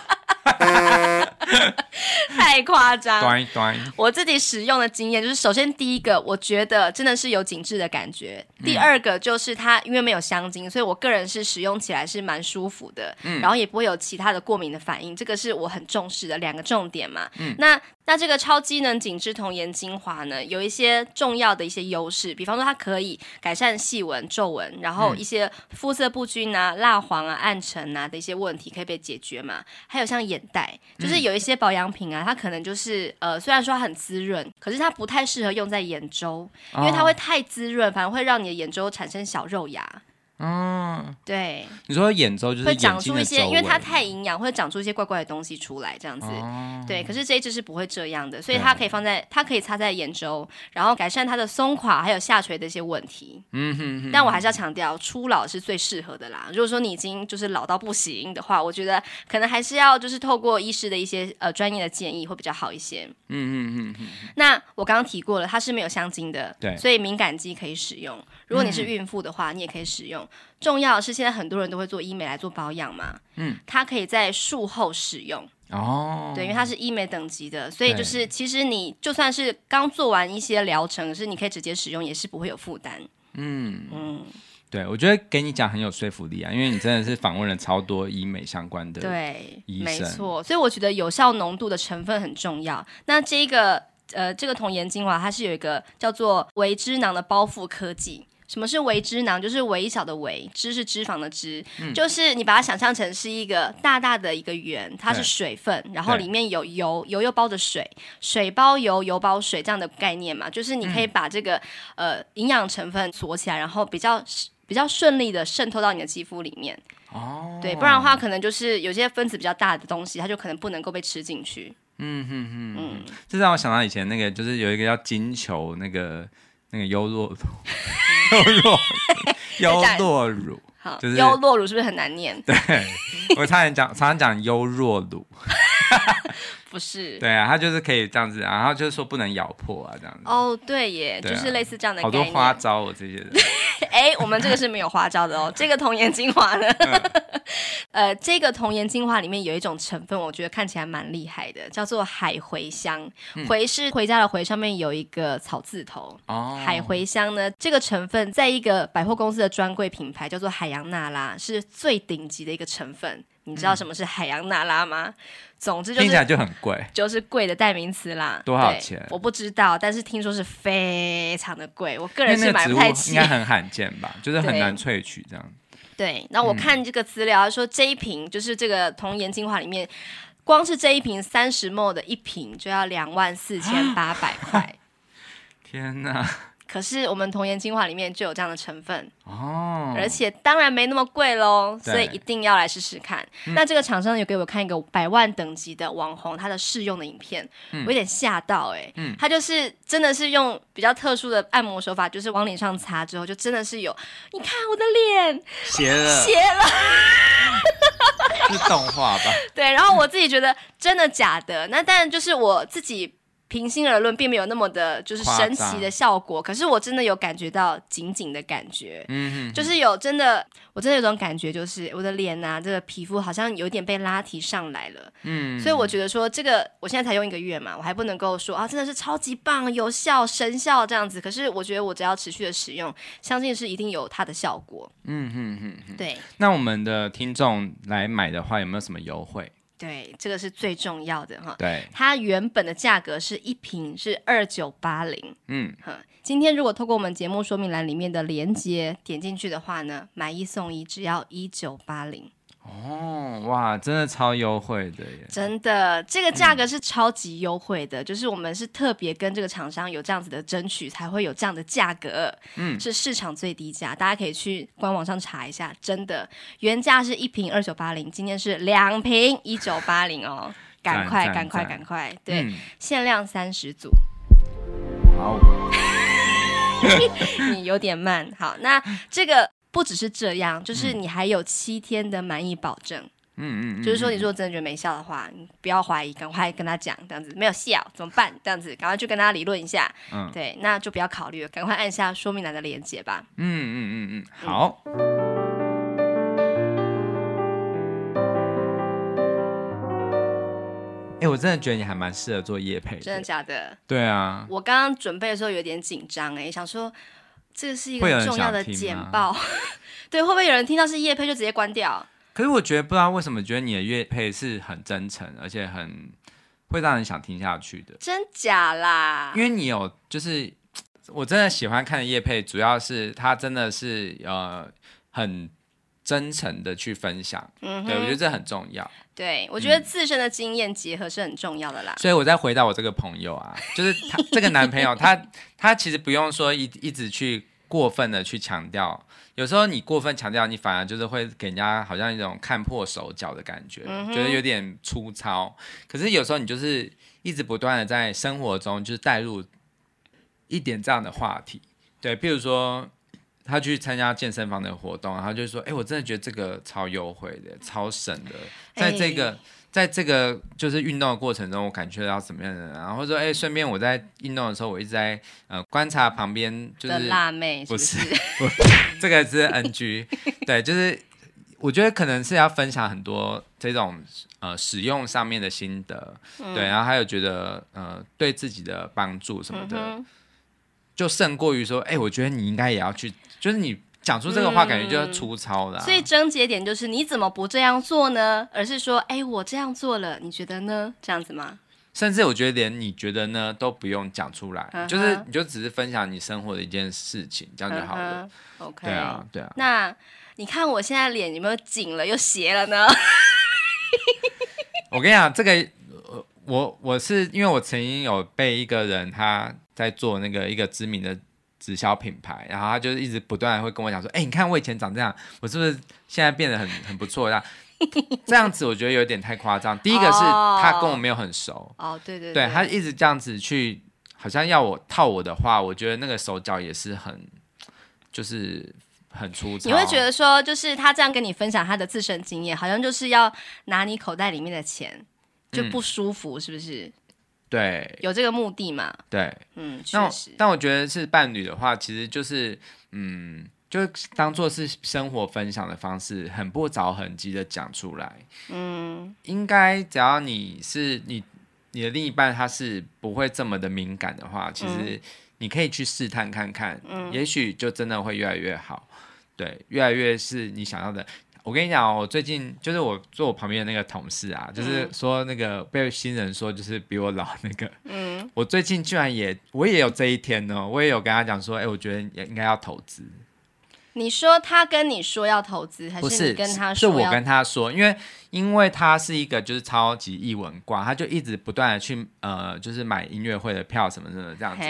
*laughs* 太夸张。端端。我自己使用的经验就是，首先第一个，我觉得真的是有紧致的感觉；第二个就是它因为没有香精，所以我个人是使用起来是蛮舒服的，嗯，然后也不会有其他的过敏的反应，这个是我很重视的两个重点嘛。嗯，那。那这个超机能紧致童颜精华呢，有一些重要的一些优势，比方说它可以改善细纹、皱纹，然后一些肤色不均啊、蜡黄啊、暗沉啊的一些问题可以被解决嘛。还有像眼袋，就是有一些保养品啊，它可能就是呃，虽然说它很滋润，可是它不太适合用在眼周，因为它会太滋润，反而会让你的眼周产生小肉芽。嗯，对，你说眼周就是会长出一些，因为它太营养，会长出一些怪怪的东西出来，这样子。哦、对，可是这一只是不会这样的，所以它可以放在，它可以擦在眼周，然后改善它的松垮还有下垂的一些问题。嗯哼，哼。但我还是要强调，初老是最适合的啦。如果说你已经就是老到不行的话，我觉得可能还是要就是透过医师的一些呃专业的建议会比较好一些。嗯嗯嗯。那我刚刚提过了，它是没有香精的，对，所以敏感肌可以使用。如果你是孕妇的话，嗯、你也可以使用。重要的是，现在很多人都会做医美来做保养嘛，嗯，它可以在术后使用哦，对，因为它是医美等级的，所以就是其实你就算是刚做完一些疗程，可是你可以直接使用，也是不会有负担。嗯嗯，对，我觉得给你讲很有说服力啊，因为你真的是访问了超多医美相关的对医生，没错，所以我觉得有效浓度的成分很重要。那这个呃，这个童颜精华它是有一个叫做维脂囊的包覆科技。什么是微脂囊？就是微小的微，脂是脂肪的脂，嗯、就是你把它想象成是一个大大的一个圆，它是水分，然后里面有油，油又包着水，水包油，油包水这样的概念嘛，就是你可以把这个、嗯、呃营养成分锁起来，然后比较比较顺利的渗透到你的肌肤里面。哦，对，不然的话可能就是有些分子比较大的东西，它就可能不能够被吃进去。嗯哼哼，嗯，这让我想到以前那个，就是有一个叫金球那个。那个优酪乳，*laughs* 优酪 *laughs* 优酪乳，好，就是优酪乳是不是很难念？对，我差点讲，常常讲优酪乳。*laughs* 不是，对啊，它就是可以这样子，然后就是说不能咬破啊，这样子。哦，对耶，对啊、就是类似这样的。好多花招哦，这些人。*laughs* 哎，我们这个是没有花招的哦。*laughs* 这个童颜精华呢，嗯、*laughs* 呃，这个童颜精华里面有一种成分，我觉得看起来蛮厉害的，叫做海茴香。茴是回家的茴，上面有一个草字头。哦。海茴香呢，这个成分在一个百货公司的专柜品牌叫做海洋娜拉，是最顶级的一个成分。你知道什么是海洋娜拉吗？总之就是听起来就很贵，就是贵的代名词啦。多少钱？我不知道，但是听说是非常的贵。我个人是买不太起。应该很罕见吧？就是很难萃取这样。*laughs* 对，那我看这个资料，他说这一瓶就是这个童颜精华里面，光是这一瓶三十 ml 的一瓶就要两万四千八百块。*laughs* 天哪！*laughs* 可是我们童颜精华里面就有这样的成分哦，而且当然没那么贵喽，所以一定要来试试看。嗯、那这个厂商有给我看一个百万等级的网红他的试用的影片，嗯、我有点吓到哎、欸，嗯、他就是真的是用比较特殊的按摩手法，就是往脸上擦之后，就真的是有，你看我的脸斜了，斜了，*laughs* 是动画吧？*laughs* 对，然后我自己觉得真的假的，那当然就是我自己。平心而论，并没有那么的，就是神奇的效果。可是我真的有感觉到紧紧的感觉，嗯哼，就是有真的，我真的有种感觉，就是我的脸呐、啊，这个皮肤好像有点被拉提上来了，嗯。所以我觉得说，这个我现在才用一个月嘛，我还不能够说啊，真的是超级棒、有效、神效这样子。可是我觉得我只要持续的使用，相信是一定有它的效果。嗯哼哼哼，对。那我们的听众来买的话，有没有什么优惠？对，这个是最重要的哈。对，它原本的价格是一瓶是二九八零。嗯，哈，今天如果透过我们节目说明栏里面的链接点进去的话呢，买一送一，只要一九八零。哦，哇，真的超优惠的耶！真的，这个价格是超级优惠的，嗯、就是我们是特别跟这个厂商有这样子的争取，才会有这样的价格。嗯，是市场最低价，大家可以去官网上查一下。真的，原价是一瓶二九八零，今天是两瓶一九八零哦，赶快赶快赶快！对，嗯、限量三十组。好，*laughs* 你有点慢。好，那这个。不只是这样，就是你还有七天的满意保证。嗯嗯，就是说，你如果真的觉得没效的话，你不要怀疑，赶快跟他讲，这样子没有效怎么办？这样子赶快去跟他理论一下。嗯，对，那就不要考虑了，赶快按下说明栏的链接吧。嗯嗯嗯嗯，好。哎，我真的觉得你还蛮适合做夜配的。真的假的？对啊。我刚刚准备的时候有点紧张，哎，想说这个是一个重要的简报，*laughs* 对，会不会有人听到是叶配就直接关掉？可是我觉得不知道为什么，觉得你的乐配是很真诚，而且很会让人想听下去的。真假啦？因为你有，就是我真的喜欢看的叶配，主要是他真的是呃很真诚的去分享。嗯，对，我觉得这很重要。对，我觉得自身的经验结合是很重要的啦。嗯、所以，我再回到我这个朋友啊，就是他这个男朋友，他他其实不用说一一直去过分的去强调。有时候你过分强调，你反而就是会给人家好像一种看破手脚的感觉，嗯、觉得有点粗糙。可是有时候你就是一直不断的在生活中就是带入一点这样的话题，对，譬如说。他去参加健身房的活动，然后就说：“哎、欸，我真的觉得这个超优惠的，超省的。在这个，在这个就是运动的过程中，我感觉到什么样的？然后说：哎、欸，顺便我在运动的时候，我一直在呃观察旁边就是辣妹是不是，不是，*laughs* 这个是 NG。*laughs* 对，就是我觉得可能是要分享很多这种呃使用上面的心得，嗯、对，然后还有觉得呃对自己的帮助什么的。嗯”就胜过于说，哎、欸，我觉得你应该也要去，就是你讲出这个话，感觉就要粗糙的、啊嗯。所以症结点就是你怎么不这样做呢？而是说，哎、欸，我这样做了，你觉得呢？这样子吗？甚至我觉得连你觉得呢都不用讲出来，就是你就只是分享你生活的一件事情，这样就好了。嗯、OK，对啊，对啊。那你看我现在脸有没有紧了又斜了呢？*laughs* 我跟你讲，这个我我是因为我曾经有被一个人他。在做那个一个知名的直销品牌，然后他就是一直不断会跟我讲说：“哎、欸，你看我以前长这样，我是不是现在变得很很不错？” *laughs* 这样子我觉得有点太夸张。第一个是他跟我没有很熟哦，对对对，对他一直这样子去，好像要我套我的话，我觉得那个手脚也是很，就是很粗糙。你会觉得说，就是他这样跟你分享他的自身经验，好像就是要拿你口袋里面的钱，就不舒服，嗯、是不是？对，有这个目的嘛？对，嗯，确实。但我觉得是伴侣的话，其实就是，嗯，就当做是生活分享的方式，很不着痕迹的讲出来。嗯，应该只要你是你你的另一半，他是不会这么的敏感的话，其实你可以去试探看看，嗯，也许就真的会越来越好。对，越来越是你想要的。我跟你讲，我最近就是我坐我旁边的那个同事啊，就是说那个被新人说就是比我老那个，嗯，我最近居然也我也有这一天呢，我也有跟他讲说，哎，我觉得也应该要投资。你说他跟你说要投资，还是你跟他说？是我跟他说，因为因为他是一个就是超级艺文挂，他就一直不断的去呃，就是买音乐会的票什么什么这样子，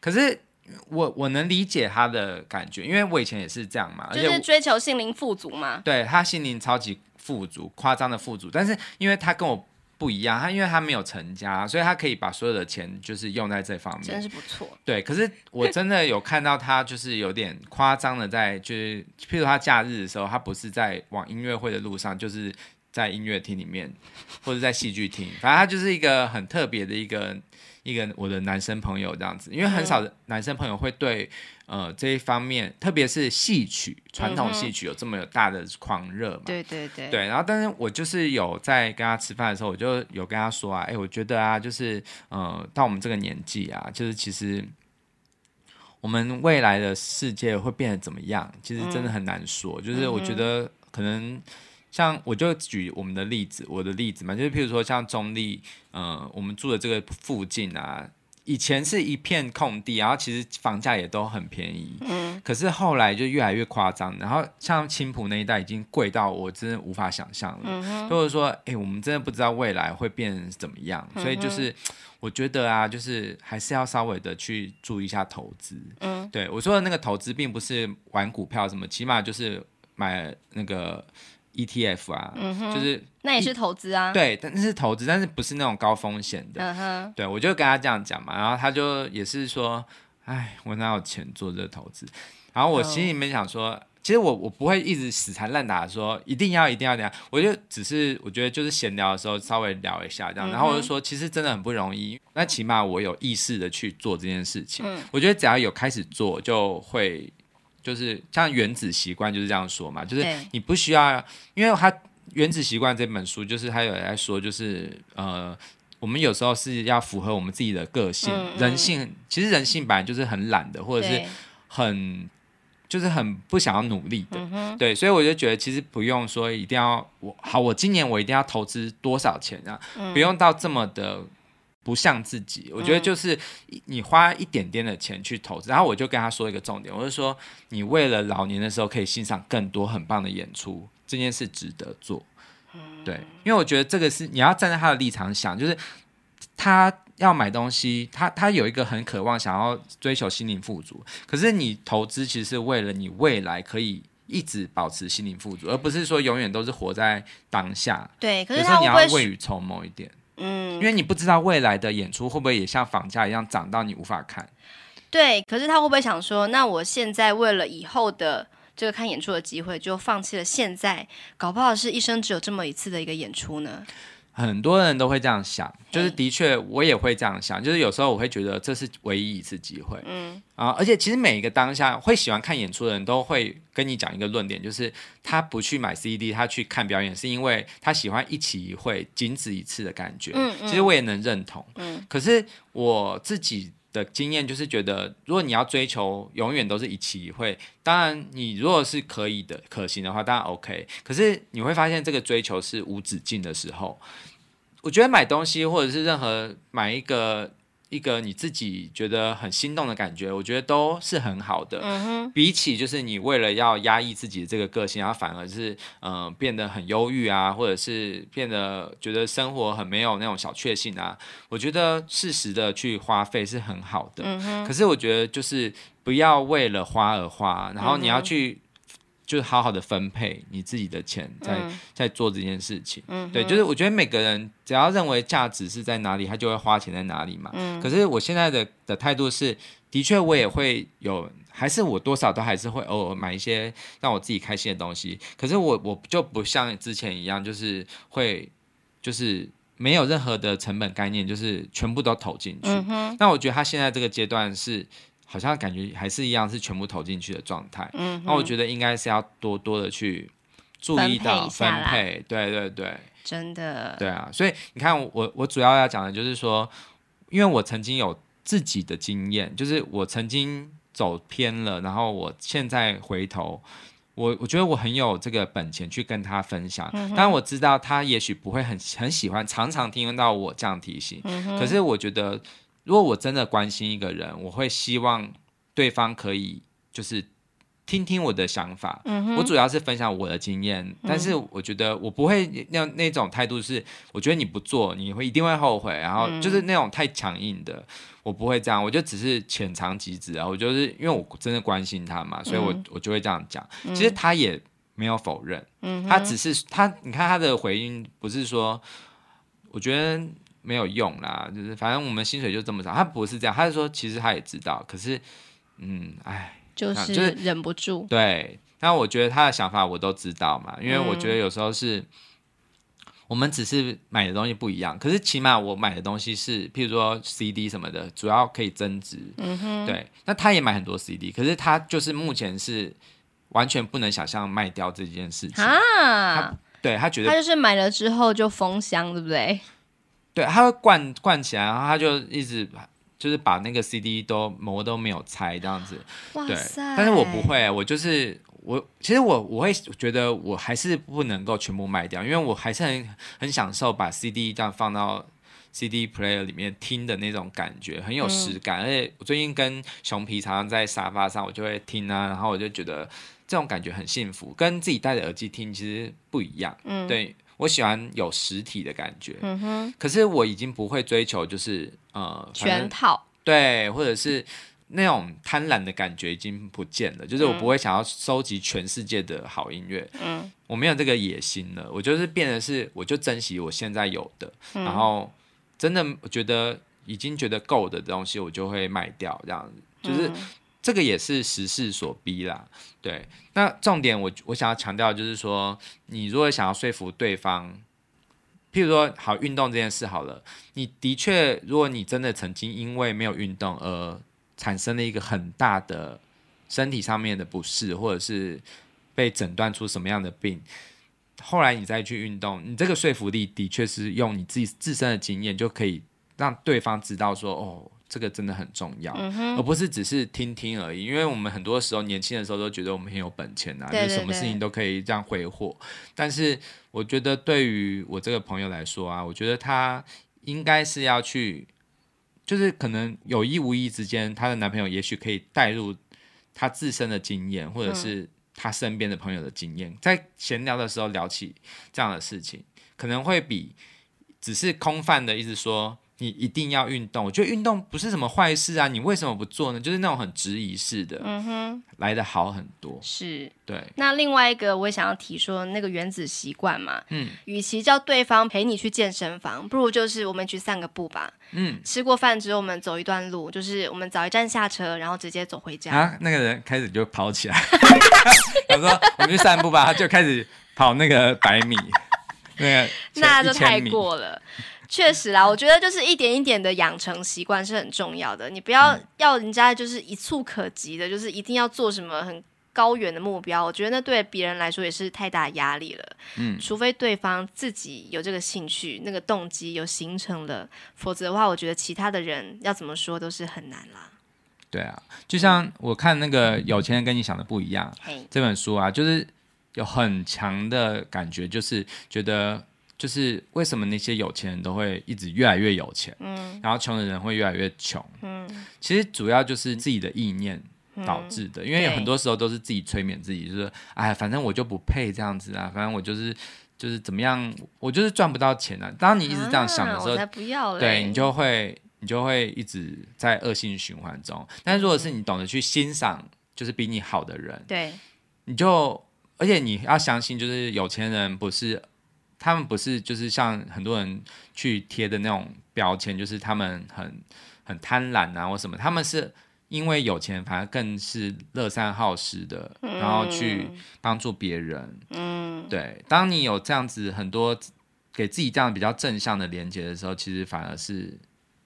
可是。我我能理解他的感觉，因为我以前也是这样嘛，就是追求心灵富足嘛。对，他心灵超级富足，夸张的富足。但是因为他跟我不一样，他因为他没有成家，所以他可以把所有的钱就是用在这方面，真是不错。对，可是我真的有看到他就是有点夸张的在，就是譬如他假日的时候，他不是在往音乐会的路上，就是在音乐厅里面或者在戏剧厅，反正他就是一个很特别的一个。一个我的男生朋友这样子，因为很少的男生朋友会对呃这一方面，特别是戏曲传统戏曲有这么有大的狂热嘛？对对对。对，然后但是我就是有在跟他吃饭的时候，我就有跟他说啊，哎，我觉得啊，就是呃到我们这个年纪啊，就是其实我们未来的世界会变得怎么样，其实真的很难说。嗯、就是我觉得可能。像我就举我们的例子，我的例子嘛，就是譬如说像中立，呃，我们住的这个附近啊，以前是一片空地，然后其实房价也都很便宜，嗯，可是后来就越来越夸张，然后像青浦那一带已经贵到我真的无法想象了，或者说，哎、欸，我们真的不知道未来会变怎么样，所以就是我觉得啊，就是还是要稍微的去注意一下投资，嗯，对我说的那个投资，并不是玩股票什么，起码就是买那个。ETF 啊，嗯、哼就是那也是投资啊，对，但是投资，但是不是那种高风险的。嗯、哼对，我就跟他这样讲嘛，然后他就也是说，哎，我哪有钱做这个投资？然后我心里面想说，哦、其实我我不会一直死缠烂打说一定要一定要这样，我就只是我觉得就是闲聊的时候稍微聊一下这样，然后我就说，其实真的很不容易，那起码我有意识的去做这件事情，嗯、我觉得只要有开始做就会。就是像《原子习惯》就是这样说嘛，就是你不需要，因为他《原子习惯》这本书就是他有在说，就是呃，我们有时候是要符合我们自己的个性，人性其实人性本来就是很懒的，或者是很就是很不想要努力的，嗯、对，所以我就觉得其实不用说一定要我好，我今年我一定要投资多少钱啊，嗯、不用到这么的。不像自己，我觉得就是你花一点点的钱去投资，嗯、然后我就跟他说一个重点，我就说你为了老年的时候可以欣赏更多很棒的演出，这件事值得做。嗯、对，因为我觉得这个是你要站在他的立场想，就是他要买东西，他他有一个很渴望想要追求心灵富足，可是你投资其实是为了你未来可以一直保持心灵富足，而不是说永远都是活在当下。对，可是你要未雨绸缪一点。嗯，因为你不知道未来的演出会不会也像房价一样涨到你无法看。对，可是他会不会想说，那我现在为了以后的这个看演出的机会，就放弃了现在，搞不好是一生只有这么一次的一个演出呢？很多人都会这样想，就是的确我也会这样想，就是有时候我会觉得这是唯一一次机会，嗯。啊，而且其实每一个当下会喜欢看演出的人都会跟你讲一个论点，就是他不去买 CD，他去看表演，是因为他喜欢一期一会，仅此一次的感觉。嗯嗯，其实我也能认同，嗯，可是我自己。的经验就是觉得，如果你要追求永远都是一期一会，当然你如果是可以的、可行的话，当然 OK。可是你会发现这个追求是无止境的时候，我觉得买东西或者是任何买一个。一个你自己觉得很心动的感觉，我觉得都是很好的。嗯哼，比起就是你为了要压抑自己的这个个性，然后反而是嗯、呃、变得很忧郁啊，或者是变得觉得生活很没有那种小确幸啊，我觉得适时的去花费是很好的。嗯哼，可是我觉得就是不要为了花而花，然后你要去。就是好好的分配你自己的钱在，在、嗯、在做这件事情。嗯，对，就是我觉得每个人只要认为价值是在哪里，他就会花钱在哪里嘛。嗯，可是我现在的的态度是，的确我也会有，还是我多少都还是会偶尔买一些让我自己开心的东西。可是我我就不像之前一样，就是会就是没有任何的成本概念，就是全部都投进去。嗯哼，那我觉得他现在这个阶段是。好像感觉还是一样，是全部投进去的状态。嗯，那我觉得应该是要多多的去注意到分配，分配对对对，真的，对啊。所以你看我，我我主要要讲的就是说，因为我曾经有自己的经验，就是我曾经走偏了，然后我现在回头，我我觉得我很有这个本钱去跟他分享。当然、嗯、哼我知道他也许不会很很喜欢，常常听到我这样提醒。嗯、可是我觉得。如果我真的关心一个人，我会希望对方可以就是听听我的想法。我主要是分享我的经验，嗯、但是我觉得我不会那那种态度是，我觉得你不做你会一定会后悔，然后就是那种太强硬的，我不会这样。我就只是浅尝即止啊，我就是因为我真的关心他嘛，所以我我就会这样讲。嗯、其实他也没有否认，嗯，他只是他，你看他的回应不是说，我觉得。没有用啦，就是反正我们薪水就这么少。他不是这样，他是说其实他也知道，可是，嗯，哎，就是就是忍不住。对，那我觉得他的想法我都知道嘛，因为我觉得有时候是，嗯、我们只是买的东西不一样，可是起码我买的东西是，譬如说 CD 什么的，主要可以增值。嗯哼，对。那他也买很多 CD，可是他就是目前是完全不能想象卖掉这件事情啊。他对他觉得他就是买了之后就封箱，对不对？对，他会灌灌起来，然后他就一直就是把那个 CD 都膜都没有拆这样子。哇塞！对，但是我不会，我就是我，其实我我会觉得我还是不能够全部卖掉，因为我还是很很享受把 CD 这样放到 CD player 里面听的那种感觉，很有实感。嗯、而且我最近跟熊皮常常在沙发上，我就会听啊，然后我就觉得这种感觉很幸福，跟自己戴着耳机听其实不一样。嗯，对。我喜欢有实体的感觉，嗯哼。可是我已经不会追求，就是呃，全套对，或者是那种贪婪的感觉已经不见了。就是我不会想要收集全世界的好音乐，嗯，我没有这个野心了。我就是变得是，我就珍惜我现在有的，嗯、然后真的我觉得已经觉得够的东西，我就会卖掉，这样子就是。这个也是时势所逼啦，对。那重点我我想要强调就是说，你如果想要说服对方，譬如说好运动这件事好了，你的确，如果你真的曾经因为没有运动而产生了一个很大的身体上面的不适，或者是被诊断出什么样的病，后来你再去运动，你这个说服力的确是用你自己自身的经验就可以让对方知道说，哦，这个真的很重要，嗯、而不是只是听听而已。因为我们很多时候年轻的时候都觉得我们很有本钱啊，就什么事情都可以这样挥霍。但是我觉得对于我这个朋友来说啊，我觉得他应该是要去，就是可能有意无意之间，她的男朋友也许可以带入他自身的经验，或者是、嗯。他身边的朋友的经验，在闲聊的时候聊起这样的事情，可能会比只是空泛的一直说。你一定要运动，我觉得运动不是什么坏事啊，你为什么不做呢？就是那种很质疑式的，嗯哼，来的好很多。是，对。那另外一个我也想要提说，那个原子习惯嘛，嗯，与其叫对方陪你去健身房，不如就是我们去散个步吧。嗯，吃过饭之后我们走一段路，就是我们早一站下车，然后直接走回家。啊，那个人开始就跑起来，*laughs* 我说我们去散步吧，他就开始跑那个百米，那个 *laughs* 那就太过了。确实啦，我觉得就是一点一点的养成习惯是很重要的。你不要要人家就是一蹴可及的，就是一定要做什么很高远的目标。我觉得那对别人来说也是太大压力了。嗯，除非对方自己有这个兴趣，那个动机有形成了，否则的话，我觉得其他的人要怎么说都是很难啦。对啊，就像我看那个《有钱人跟你想的不一样》这本书啊，就是有很强的感觉，就是觉得。就是为什么那些有钱人都会一直越来越有钱，嗯，然后穷的人会越来越穷，嗯，其实主要就是自己的意念导致的，嗯，因为有很多时候都是自己催眠自己，就是哎，反正我就不配这样子啊，反正我就是就是怎么样，我就是赚不到钱啊。当你一直这样想的时候，啊，不要对，你就会你就会一直在恶性循环中。但如果是你懂得去欣赏，就是比你好的人，对，你就而且你要相信，就是有钱人不是。他们不是就是像很多人去贴的那种标签，就是他们很很贪婪啊或什么。他们是因为有钱，反而更是乐善好施的，嗯、然后去帮助别人。嗯，对。当你有这样子很多给自己这样比较正向的连接的时候，其实反而是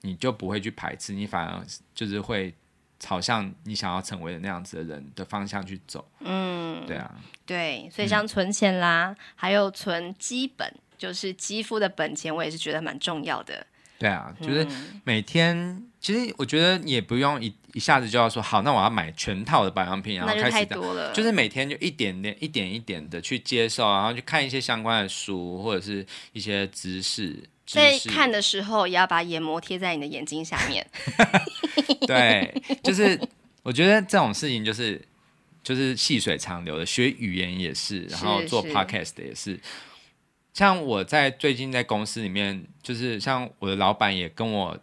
你就不会去排斥，你反而就是会。朝向你想要成为的那样子的人的方向去走，嗯，对啊，对，所以像存钱啦，嗯、还有存基本，就是肌肤的本钱，我也是觉得蛮重要的。对啊，就是每天，嗯、其实我觉得你也不用一一下子就要说好，那我要买全套的保养品，然后开始，多了。就是每天就一点点、一点一点的去接受，然后去看一些相关的书或者是一些知识。在看的时候，也要把眼膜贴在你的眼睛下面。*laughs* 对，就是我觉得这种事情就是就是细水长流的，学语言也是，然后做 podcast 也是。是是像我在最近在公司里面，就是像我的老板也跟我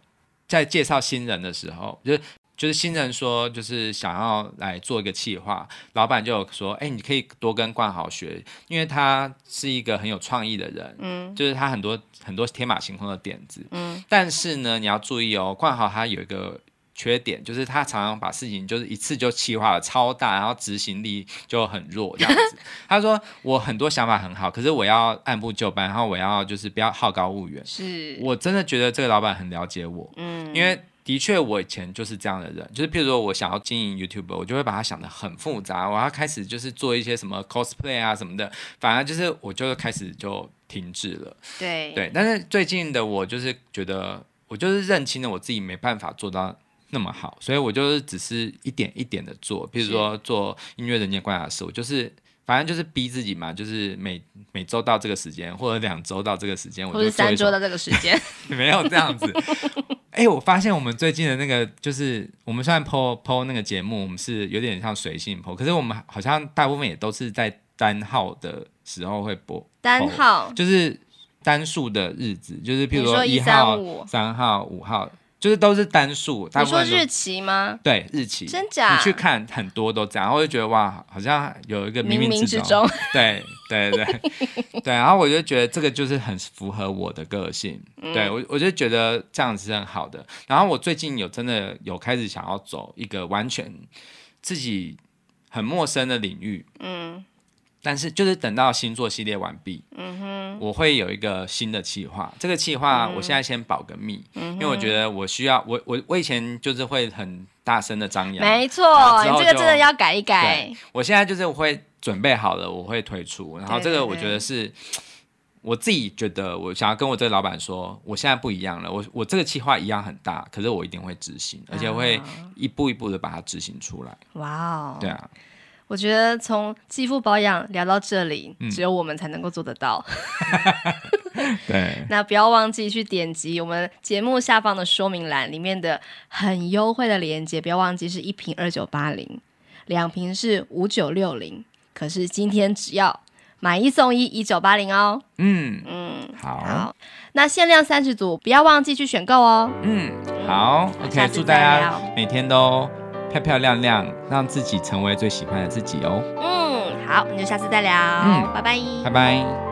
在介绍新人的时候，就是。就是新人说，就是想要来做一个企划，老板就有说，哎、欸，你可以多跟冠豪学，因为他是一个很有创意的人，嗯，就是他很多很多天马行空的点子，嗯，但是呢，你要注意哦，冠豪他有一个缺点，就是他常常把事情就是一次就企划了超大，然后执行力就很弱这样子。*laughs* 他说我很多想法很好，可是我要按部就班，然后我要就是不要好高骛远，是我真的觉得这个老板很了解我，嗯，因为。的确，我以前就是这样的人，就是譬如说我想要经营 YouTube，我就会把它想得很复杂，我要开始就是做一些什么 cosplay 啊什么的，反而就是我就开始就停滞了。对对，但是最近的我就是觉得，我就是认清了我自己没办法做到那么好，所以我就是只是一点一点的做，譬如说做音乐人间观察室，我就是。反正就是逼自己嘛，就是每每周到这个时间，或者两周到这个时间，或者三周到这个时间，*laughs* 没有这样子。哎、欸，我发现我们最近的那个，就是我们虽然 po po 那个节目，我们是有点像随性 po，可是我们好像大部分也都是在单号的时候会播。单号就是单数的日子，就是譬如说一号、三号、五号。就是都是单数，你说日期吗？对，日期。真假？你去看很多都这样，然后我就觉得哇，好像有一个冥冥之中。*laughs* 对对对 *laughs* 对，然后我就觉得这个就是很符合我的个性。嗯、对我，我就觉得这样子是很好的。然后我最近有真的有开始想要走一个完全自己很陌生的领域。嗯。但是就是等到星座系列完毕，嗯哼，我会有一个新的计划。这个计划我现在先保个密，嗯，因为我觉得我需要我我我以前就是会很大声的张扬，没错，你这个真的要改一改。我现在就是会准备好了，我会推出。然后这个我觉得是。对对对我自己觉得，我想要跟我这个老板说，我现在不一样了。我我这个计划一样很大，可是我一定会执行，而且会一步一步的把它执行出来。哇哦！对啊，我觉得从肌肤保养聊到这里，嗯、只有我们才能够做得到。*laughs* 对，*laughs* 那不要忘记去点击我们节目下方的说明栏里面的很优惠的链接，不要忘记是一瓶二九八零，两瓶是五九六零。可是今天只要。买一送一，一九八零哦。嗯嗯，好，好，那限量三十组，不要忘记去选购哦。嗯，好，OK，祝大家每天都漂漂亮亮，让自己成为最喜欢的自己哦。嗯，好，那就下次再聊。嗯，拜拜，拜拜。